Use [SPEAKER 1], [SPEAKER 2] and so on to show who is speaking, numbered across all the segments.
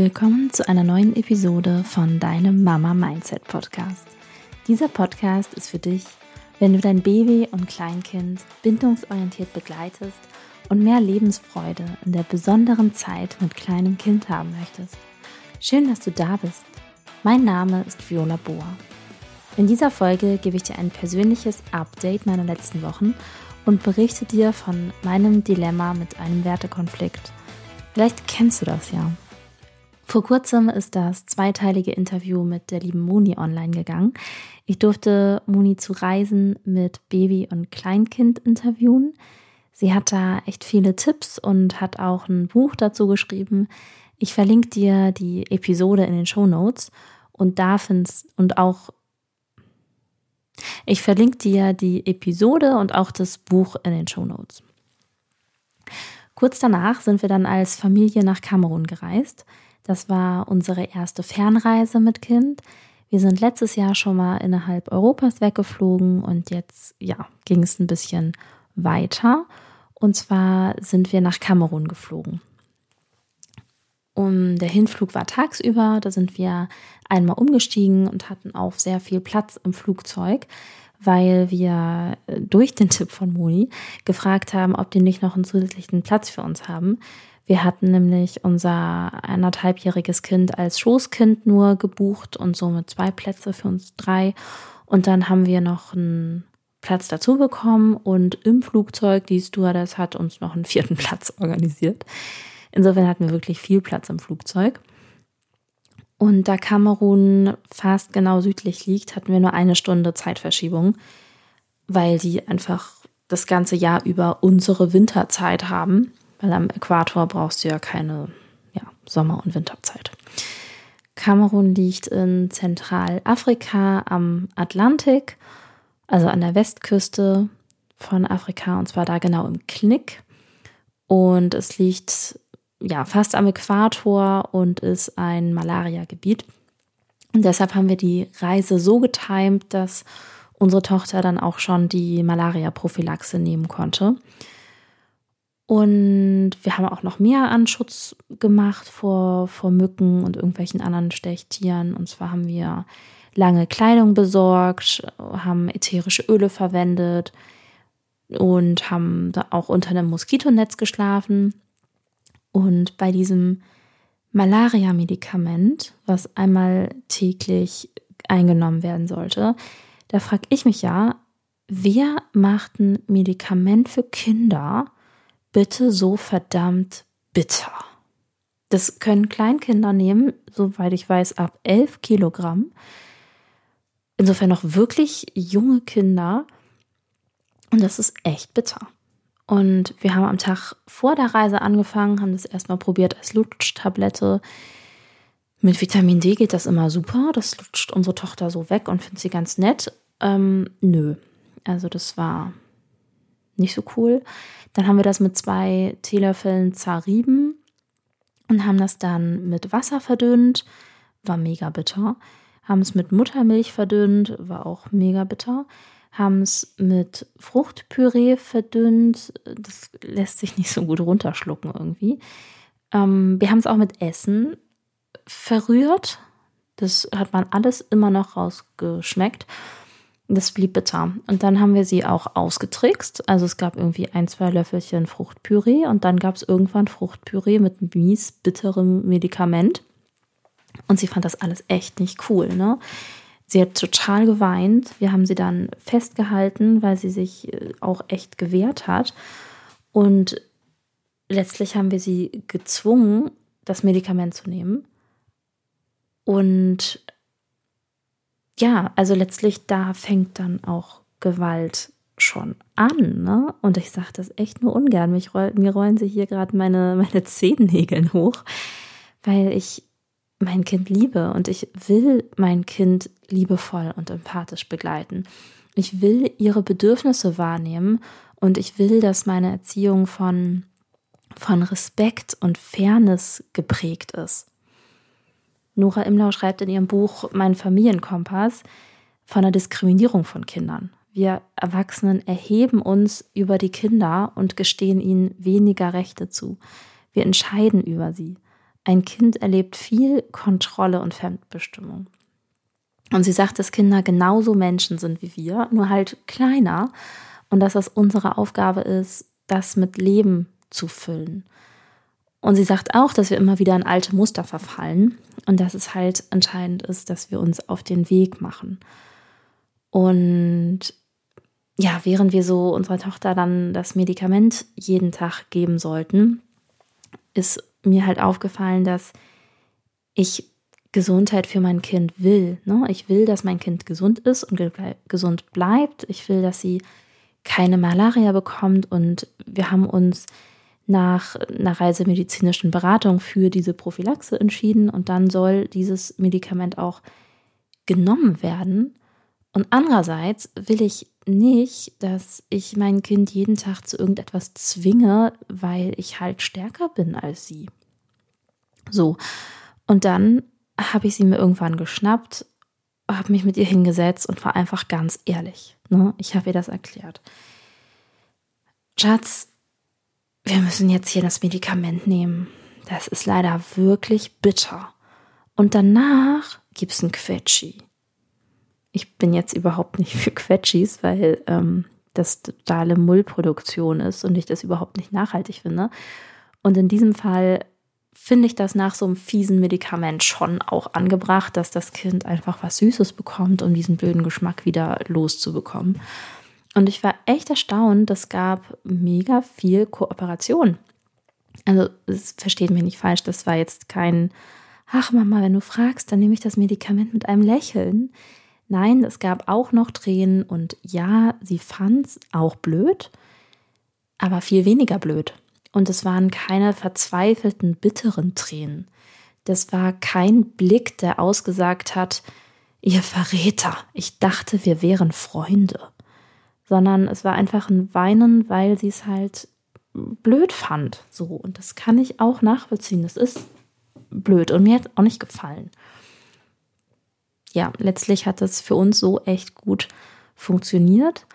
[SPEAKER 1] Willkommen zu einer neuen Episode von deinem Mama Mindset Podcast. Dieser Podcast ist für dich, wenn du dein Baby und Kleinkind bindungsorientiert begleitest und mehr Lebensfreude in der besonderen Zeit mit kleinem Kind haben möchtest. Schön, dass du da bist. Mein Name ist Viola Boa. In dieser Folge gebe ich dir ein persönliches Update meiner letzten Wochen und berichte dir von meinem Dilemma mit einem Wertekonflikt. Vielleicht kennst du das ja. Vor kurzem ist das zweiteilige Interview mit der lieben Moni online gegangen. Ich durfte Moni zu Reisen mit Baby und Kleinkind interviewen. Sie hat da echt viele Tipps und hat auch ein Buch dazu geschrieben. Ich verlinke dir die Episode in den Show Notes und da findest und auch ich verlinke dir die Episode und auch das Buch in den Show Notes. Kurz danach sind wir dann als Familie nach Kamerun gereist. Das war unsere erste Fernreise mit Kind. Wir sind letztes Jahr schon mal innerhalb Europas weggeflogen und jetzt, ja, ging es ein bisschen weiter. Und zwar sind wir nach Kamerun geflogen. Und der Hinflug war tagsüber, da sind wir einmal umgestiegen und hatten auch sehr viel Platz im Flugzeug, weil wir äh, durch den Tipp von Moni gefragt haben, ob die nicht noch einen zusätzlichen Platz für uns haben. Wir hatten nämlich unser anderthalbjähriges Kind als Schoßkind nur gebucht und somit zwei Plätze für uns drei. Und dann haben wir noch einen Platz dazu bekommen und im Flugzeug, die Stewardess hat uns noch einen vierten Platz organisiert. Insofern hatten wir wirklich viel Platz im Flugzeug. Und da Kamerun fast genau südlich liegt, hatten wir nur eine Stunde Zeitverschiebung, weil die einfach das ganze Jahr über unsere Winterzeit haben. Weil am Äquator brauchst du ja keine ja, Sommer- und Winterzeit. Kamerun liegt in Zentralafrika am Atlantik, also an der Westküste von Afrika, und zwar da genau im Knick. Und es liegt ja fast am Äquator und ist ein Malaria-Gebiet. Und deshalb haben wir die Reise so getimt, dass unsere Tochter dann auch schon die Malaria-Prophylaxe nehmen konnte. Und wir haben auch noch mehr Anschutz gemacht vor, vor Mücken und irgendwelchen anderen Stechtieren. Und zwar haben wir lange Kleidung besorgt, haben ätherische Öle verwendet und haben da auch unter einem Moskitonetz geschlafen. Und bei diesem Malaria-Medikament, was einmal täglich eingenommen werden sollte, da frage ich mich ja, wer macht ein Medikament für Kinder, bitte so verdammt bitter. Das können Kleinkinder nehmen, soweit ich weiß, ab 11 Kilogramm. Insofern noch wirklich junge Kinder. Und das ist echt bitter. Und wir haben am Tag vor der Reise angefangen, haben das erstmal probiert als Lutschtablette. Mit Vitamin D geht das immer super. Das lutscht unsere Tochter so weg und findet sie ganz nett. Ähm, nö. Also das war nicht so cool. Dann haben wir das mit zwei Teelöffeln zerrieben und haben das dann mit Wasser verdünnt. War mega bitter. Haben es mit Muttermilch verdünnt, war auch mega bitter. Haben es mit Fruchtpüree verdünnt. Das lässt sich nicht so gut runterschlucken irgendwie. Ähm, wir haben es auch mit Essen verrührt. Das hat man alles immer noch rausgeschmeckt. Das blieb bitter. Und dann haben wir sie auch ausgetrickst. Also es gab irgendwie ein, zwei Löffelchen Fruchtpüree und dann gab es irgendwann Fruchtpüree mit mies bitterem Medikament. Und sie fand das alles echt nicht cool, ne? Sie hat total geweint. Wir haben sie dann festgehalten, weil sie sich äh, auch echt gewehrt hat. Und letztlich haben wir sie gezwungen, das Medikament zu nehmen. Und ja, also letztlich da fängt dann auch Gewalt schon an, ne? Und ich sage das echt nur ungern. Mich roll, mir rollen sich hier gerade meine, meine Zehennägel hoch, weil ich mein Kind liebe und ich will mein Kind liebevoll und empathisch begleiten. Ich will ihre Bedürfnisse wahrnehmen und ich will, dass meine Erziehung von, von Respekt und Fairness geprägt ist. Nora Imlau schreibt in ihrem Buch Mein Familienkompass von der Diskriminierung von Kindern. Wir Erwachsenen erheben uns über die Kinder und gestehen ihnen weniger Rechte zu. Wir entscheiden über sie. ein Kind erlebt viel Kontrolle und Fremdbestimmung. Und sie sagt, dass Kinder genauso Menschen sind wie wir, nur halt kleiner und dass es unsere Aufgabe ist, das mit Leben zu füllen. Und sie sagt auch, dass wir immer wieder in alte Muster verfallen und dass es halt entscheidend ist, dass wir uns auf den Weg machen. Und ja, während wir so unserer Tochter dann das Medikament jeden Tag geben sollten, ist mir halt aufgefallen, dass ich Gesundheit für mein Kind will. Ne? Ich will, dass mein Kind gesund ist und gesund bleibt. Ich will, dass sie keine Malaria bekommt. Und wir haben uns nach einer reisemedizinischen Beratung für diese Prophylaxe entschieden. Und dann soll dieses Medikament auch genommen werden. Und andererseits will ich nicht, dass ich mein Kind jeden Tag zu irgendetwas zwinge, weil ich halt stärker bin als sie. So. Und dann habe ich sie mir irgendwann geschnappt, habe mich mit ihr hingesetzt und war einfach ganz ehrlich. Ne? Ich habe ihr das erklärt. Schatz, wir müssen jetzt hier das Medikament nehmen. Das ist leider wirklich bitter. Und danach gibt es ein Quetschi. Ich bin jetzt überhaupt nicht für Quetschis, weil ähm, das totale Mullproduktion ist und ich das überhaupt nicht nachhaltig finde. Und in diesem Fall finde ich das nach so einem fiesen Medikament schon auch angebracht, dass das Kind einfach was Süßes bekommt, um diesen blöden Geschmack wieder loszubekommen. Und ich war echt erstaunt, es gab mega viel Kooperation. Also, es versteht mich nicht falsch, das war jetzt kein, ach Mama, wenn du fragst, dann nehme ich das Medikament mit einem Lächeln. Nein, es gab auch noch Tränen und ja, sie fand es auch blöd, aber viel weniger blöd. Und es waren keine verzweifelten, bitteren Tränen. Das war kein Blick, der ausgesagt hat, ihr Verräter, ich dachte, wir wären Freunde. Sondern es war einfach ein Weinen, weil sie es halt blöd fand. So. Und das kann ich auch nachvollziehen. Das ist blöd und mir hat auch nicht gefallen. Ja, letztlich hat es für uns so echt gut funktioniert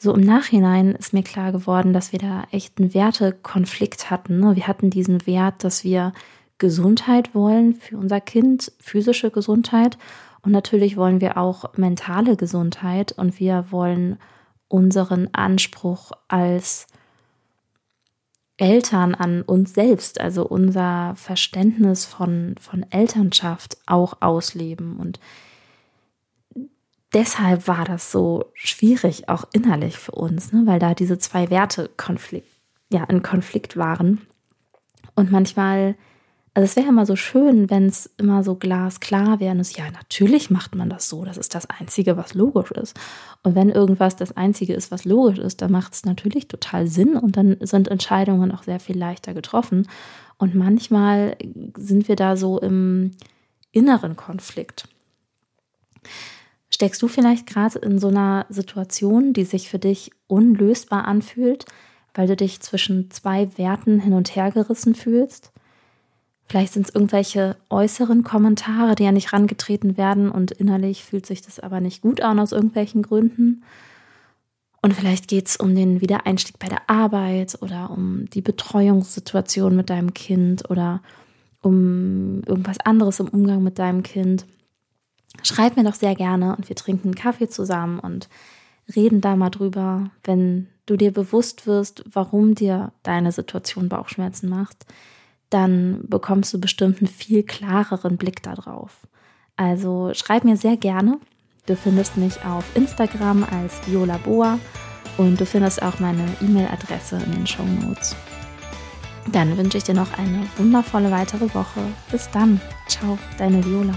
[SPEAKER 1] so im Nachhinein ist mir klar geworden, dass wir da echt einen Wertekonflikt hatten. Ne? Wir hatten diesen Wert, dass wir Gesundheit wollen für unser Kind, physische Gesundheit. Und natürlich wollen wir auch mentale Gesundheit und wir wollen unseren Anspruch als Eltern an uns selbst, also unser Verständnis von, von Elternschaft auch ausleben. Und deshalb war das so schwierig, auch innerlich für uns, ne? weil da diese zwei Werte Konflikt, ja, in Konflikt waren. Und manchmal, also es wäre immer so schön, wenn es immer so glasklar wäre. Und es, ja, natürlich macht man das so. Das ist das Einzige, was logisch ist. Und wenn irgendwas das Einzige ist, was logisch ist, dann macht es natürlich total Sinn und dann sind Entscheidungen auch sehr viel leichter getroffen. Und manchmal sind wir da so im inneren Konflikt. Steckst du vielleicht gerade in so einer Situation, die sich für dich unlösbar anfühlt, weil du dich zwischen zwei Werten hin und her gerissen fühlst? Vielleicht sind es irgendwelche äußeren Kommentare, die ja nicht rangetreten werden und innerlich fühlt sich das aber nicht gut an aus irgendwelchen Gründen. Und vielleicht geht es um den Wiedereinstieg bei der Arbeit oder um die Betreuungssituation mit deinem Kind oder um irgendwas anderes im Umgang mit deinem Kind. Schreib mir doch sehr gerne und wir trinken Kaffee zusammen und reden da mal drüber, wenn du dir bewusst wirst, warum dir deine Situation Bauchschmerzen macht, dann bekommst du bestimmt einen viel klareren Blick darauf. Also schreib mir sehr gerne. Du findest mich auf Instagram als Viola Boa und du findest auch meine E-Mail-Adresse in den Show Notes. Dann wünsche ich dir noch eine wundervolle weitere Woche. Bis dann. Ciao, deine Viola.